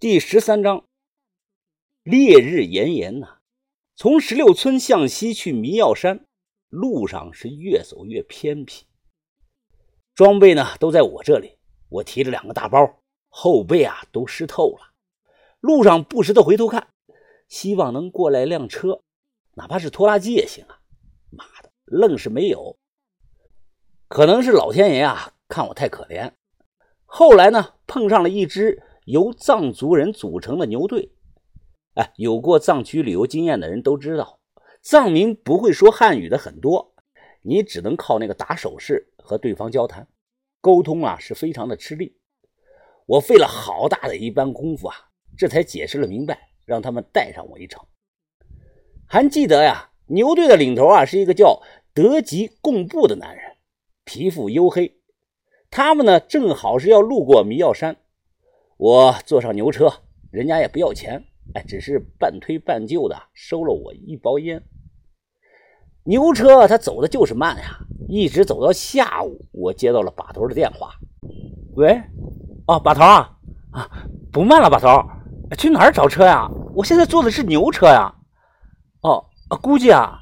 第十三章，烈日炎炎呐，从石榴村向西去迷药山，路上是越走越偏僻。装备呢都在我这里，我提着两个大包，后背啊都湿透了。路上不时的回头看，希望能过来辆车，哪怕是拖拉机也行啊。妈的，愣是没有。可能是老天爷啊看我太可怜。后来呢，碰上了一只。由藏族人组成的牛队，哎，有过藏区旅游经验的人都知道，藏民不会说汉语的很多，你只能靠那个打手势和对方交谈，沟通啊是非常的吃力。我费了好大的一番功夫啊，这才解释了明白，让他们带上我一程。还记得呀，牛队的领头啊是一个叫德吉贡布的男人，皮肤黝黑，他们呢正好是要路过迷药山。我坐上牛车，人家也不要钱，哎，只是半推半就的收了我一包烟。牛车他走的就是慢呀，一直走到下午，我接到了把头的电话。喂，哦，把头啊，啊，不慢了，把头，去哪儿找车呀？我现在坐的是牛车呀。哦，估计啊，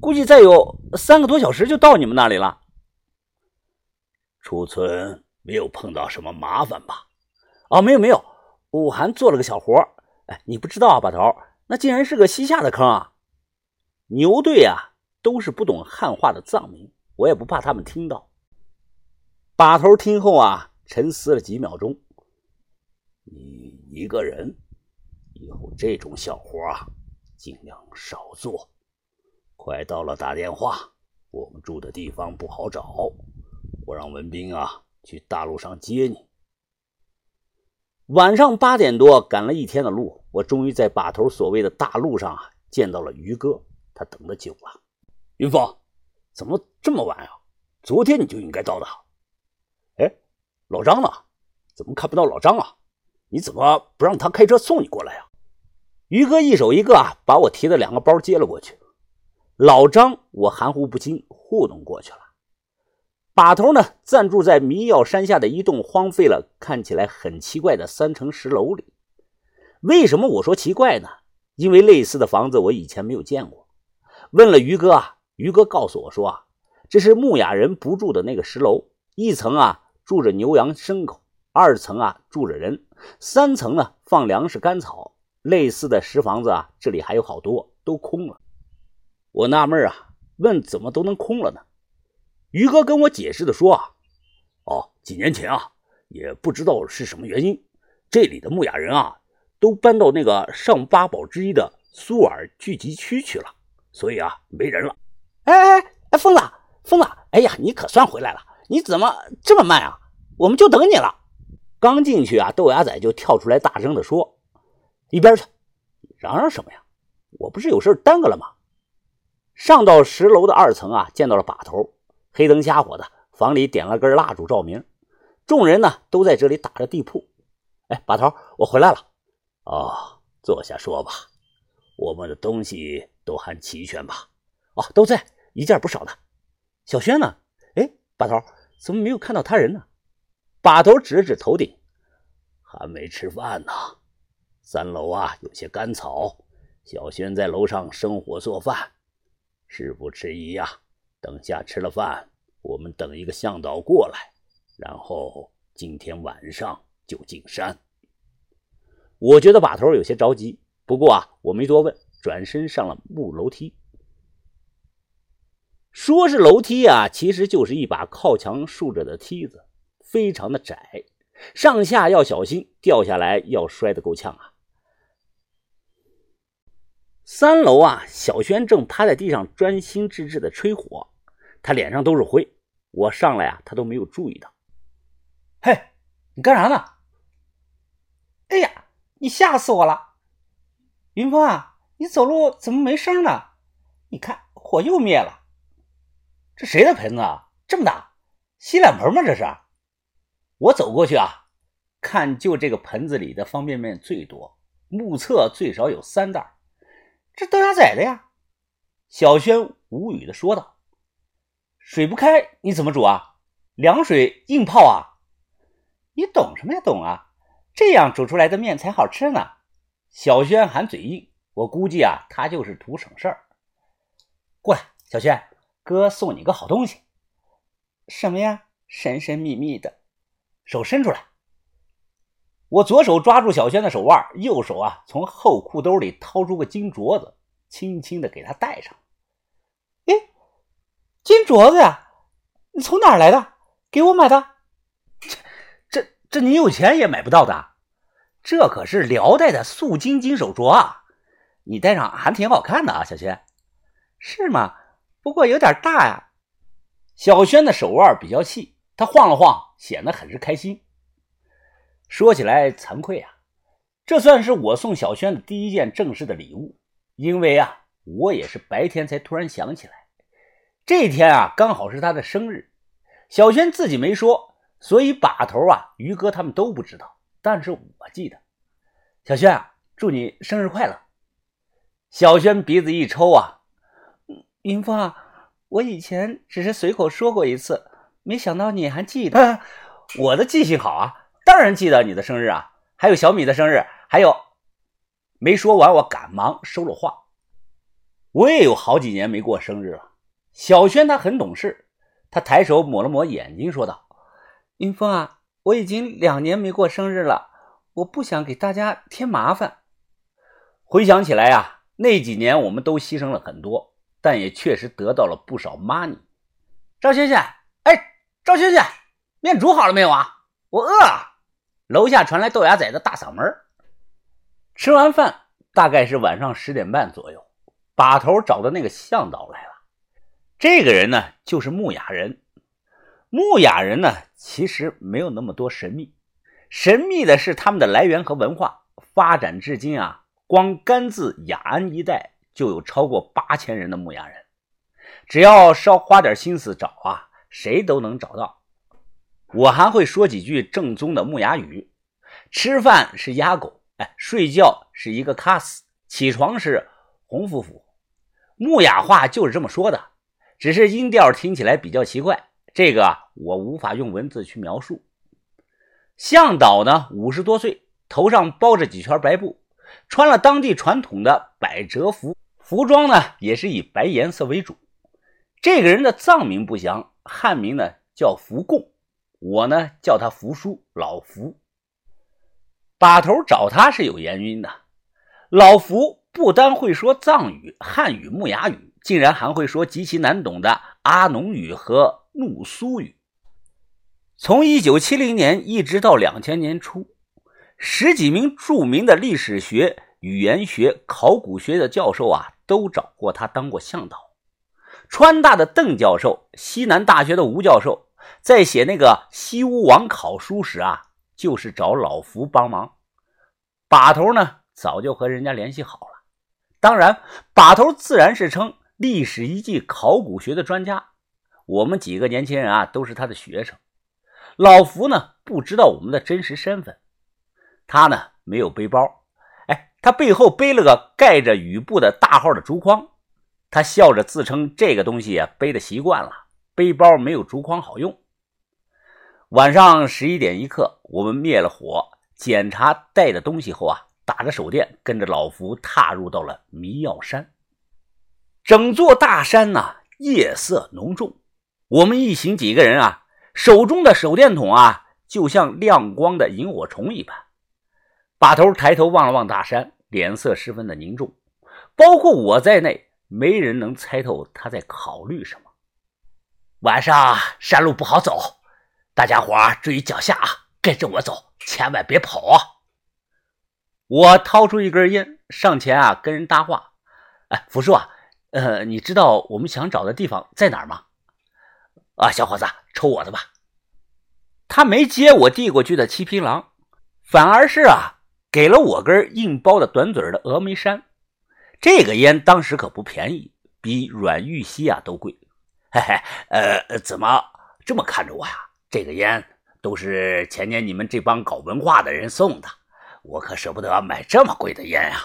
估计再有三个多小时就到你们那里了。出村没有碰到什么麻烦吧？哦，没有没有，我还做了个小活哎，你不知道啊，把头，那竟然是个西夏的坑啊！牛队啊，都是不懂汉话的藏民，我也不怕他们听到。把头听后啊，沉思了几秒钟。你一个人，以后这种小活啊，尽量少做。快到了，打电话。我们住的地方不好找，我让文斌啊去大路上接你。晚上八点多，赶了一天的路，我终于在把头所谓的大路上啊见到了于哥。他等的久了。云峰，怎么这么晚啊？昨天你就应该到的。哎，老张呢？怎么看不到老张啊？你怎么不让他开车送你过来呀？于哥一手一个啊，把我提的两个包接了过去。老张，我含糊不清糊弄过去了。把头呢，暂住在迷药山下的一栋荒废了、看起来很奇怪的三层石楼里。为什么我说奇怪呢？因为类似的房子我以前没有见过。问了于哥啊，于哥告诉我说啊，这是牧雅人不住的那个石楼，一层啊住着牛羊牲口，二层啊住着人，三层呢放粮食干草。类似的石房子啊，这里还有好多都空了。我纳闷啊，问怎么都能空了呢？于哥跟我解释的说：“啊，哦，几年前啊，也不知道是什么原因，这里的牧雅人啊，都搬到那个上八堡之一的苏尔聚集区去了，所以啊，没人了。”哎哎哎，疯子，疯子，哎呀，你可算回来了！你怎么这么慢啊？我们就等你了。刚进去啊，豆芽仔就跳出来，大声的说：“一边去！嚷嚷什么呀？我不是有事耽搁了吗？”上到十楼的二层啊，见到了把头。黑灯瞎火的，房里点了根蜡烛照明，众人呢都在这里打着地铺。哎，把头，我回来了。哦，坐下说吧。我们的东西都还齐全吧？哦，都在，一件不少的。小轩呢？哎，把头，怎么没有看到他人呢？把头指了指头顶，还没吃饭呢。三楼啊有些干草，小轩在楼上生火做饭。事不迟疑呀。等下吃了饭，我们等一个向导过来，然后今天晚上就进山。我觉得把头有些着急，不过啊，我没多问，转身上了木楼梯。说是楼梯啊，其实就是一把靠墙竖着的梯子，非常的窄，上下要小心，掉下来要摔得够呛啊。三楼啊，小轩正趴在地上专心致志的吹火。他脸上都是灰，我上来啊，他都没有注意到。嘿，你干啥呢？哎呀，你吓死我了！云峰啊，你走路怎么没声呢？你看火又灭了。这谁的盆子啊？这么大，洗脸盆吗？这是。我走过去啊，看就这个盆子里的方便面最多，目测最少有三袋。这豆芽仔的呀。小轩无语的说道。水不开，你怎么煮啊？凉水硬泡啊？你懂什么呀？懂啊！这样煮出来的面才好吃呢。小轩含嘴硬，我估计啊，他就是图省事儿。过来，小轩，哥送你个好东西。什么呀？神神秘秘的，手伸出来。我左手抓住小轩的手腕，右手啊从后裤兜里掏出个金镯子，轻轻的给他戴上。金镯子呀，你从哪儿来的？给我买的？这这这，你有钱也买不到的。这可是辽代的素金金手镯啊，你戴上还挺好看的啊，小轩。是吗？不过有点大呀。小轩的手腕比较细，他晃了晃，显得很是开心。说起来惭愧啊，这算是我送小轩的第一件正式的礼物，因为啊，我也是白天才突然想起来，这天啊刚好是他的生日。小轩自己没说，所以把头啊、于哥他们都不知道，但是我记得。小轩啊，祝你生日快乐！小轩鼻子一抽啊，云峰啊。我以前只是随口说过一次，没想到你还记得。我的记性好啊，当然记得你的生日啊，还有小米的生日，还有……没说完，我赶忙收了话。我也有好几年没过生日了。小轩他很懂事，他抬手抹了抹眼睛，说道：“云峰啊，我已经两年没过生日了，我不想给大家添麻烦。”回想起来呀，那几年我们都牺牲了很多。但也确实得到了不少 money。赵轩轩，哎，赵轩轩，面煮好了没有啊？我饿了。楼下传来豆芽仔的大嗓门。吃完饭，大概是晚上十点半左右，把头找的那个向导来了。这个人呢，就是木雅人。木雅人呢，其实没有那么多神秘，神秘的是他们的来源和文化发展至今啊，光甘孜雅安一带。就有超过八千人的牧雅人，只要稍花点心思找啊，谁都能找到。我还会说几句正宗的牧雅语：吃饭是鸭狗，哎，睡觉是一个卡斯，起床是红夫妇。牧雅话就是这么说的，只是音调听起来比较奇怪，这个我无法用文字去描述。向导呢，五十多岁，头上包着几圈白布，穿了当地传统的百褶服。服装呢也是以白颜色为主。这个人的藏名不详，汉名呢叫福贡，我呢叫他福叔老福。把头找他是有原因的，老福不单会说藏语、汉语、木雅语，竟然还会说极其难懂的阿农语和怒苏语。从一九七零年一直到两千年初，十几名著名的历史学、语言学、考古学的教授啊。都找过他当过向导，川大的邓教授、西南大学的吴教授在写那个西屋王考书时啊，就是找老福帮忙。把头呢早就和人家联系好了，当然把头自然是称历史遗迹、考古学的专家。我们几个年轻人啊都是他的学生。老福呢不知道我们的真实身份，他呢没有背包。哎他背后背了个盖着雨布的大号的竹筐，他笑着自称这个东西啊背的习惯了，背包没有竹筐好用。晚上十一点一刻，我们灭了火，检查带的东西后啊，打着手电，跟着老福踏入到了迷药山。整座大山呐，夜色浓重，我们一行几个人啊，手中的手电筒啊，就像亮光的萤火虫一般。把头抬头望了望大山，脸色十分的凝重，包括我在内，没人能猜透他在考虑什么。晚上山路不好走，大家伙注意脚下啊，跟着我走，千万别跑啊！我掏出一根烟，上前啊，跟人搭话：“哎，福叔啊，呃，你知道我们想找的地方在哪儿吗？”啊，小伙子，抽我的吧。他没接我递过去的七匹狼，反而是啊。给了我根硬包的短嘴的峨眉山，这个烟当时可不便宜，比软玉溪啊都贵。嘿嘿，呃，怎么这么看着我呀？这个烟都是前年你们这帮搞文化的人送的，我可舍不得买这么贵的烟呀。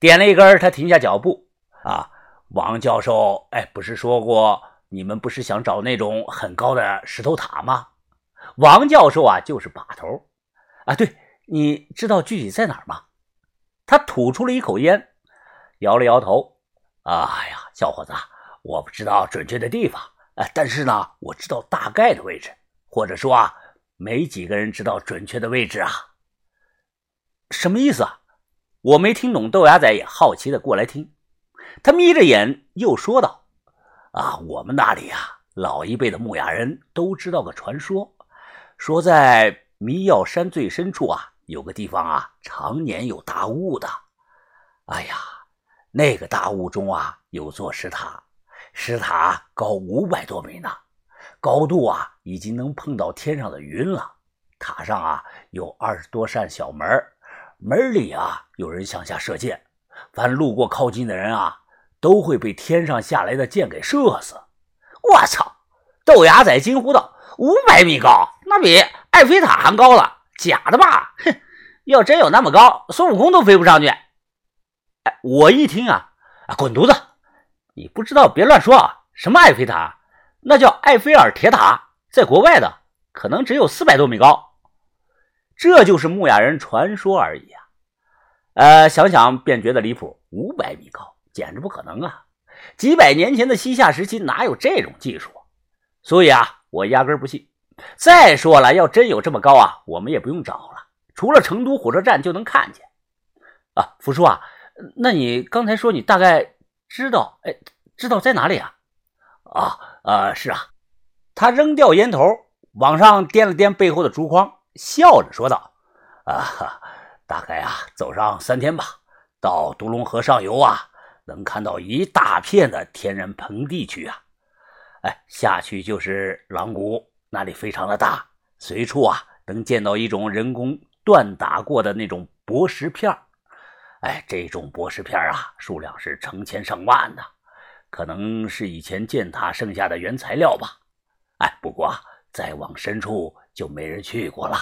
点了一根，他停下脚步。啊，王教授，哎，不是说过你们不是想找那种很高的石头塔吗？王教授啊，就是把头。啊，对。你知道具体在哪儿吗？他吐出了一口烟，摇了摇头。哎呀，小伙子，我不知道准确的地方，呃，但是呢，我知道大概的位置，或者说啊，没几个人知道准确的位置啊。什么意思啊？我没听懂。豆芽仔也好奇的过来听。他眯着眼又说道：“啊，我们那里啊，老一辈的牧雅人都知道个传说，说在迷药山最深处啊，有个地方啊，常年有大雾的。哎呀，那个大雾中啊，有座石塔，石塔高五百多米呢，高度啊，已经能碰到天上的云了。塔上啊，有二十多扇小门，门里啊，有人向下射箭。”凡路过靠近的人啊，都会被天上下来的箭给射死。我操！豆芽仔惊呼道：“五百米高，那比埃菲塔还高了？假的吧？哼！要真有那么高，孙悟空都飞不上去。”哎，我一听啊，啊，滚犊子！你不知道别乱说啊！什么埃菲塔？那叫埃菲尔铁塔，在国外的，可能只有四百多米高。这就是牧雅人传说而已啊。呃，想想便觉得离谱，五百米高，简直不可能啊！几百年前的西夏时期哪有这种技术？所以啊，我压根不信。再说了，要真有这么高啊，我们也不用找了，除了成都火车站就能看见。啊，福叔啊，那你刚才说你大概知道，哎，知道在哪里啊？啊，呃，是啊。他扔掉烟头，往上掂了掂背后的竹筐，笑着说道：“啊哈。”大概啊，走上三天吧，到独龙河上游啊，能看到一大片的天然盆地区啊。哎，下去就是狼谷，那里非常的大，随处啊能见到一种人工锻打过的那种薄石片哎，这种薄石片啊，数量是成千上万的，可能是以前建塔剩下的原材料吧。哎，不过再往深处就没人去过了。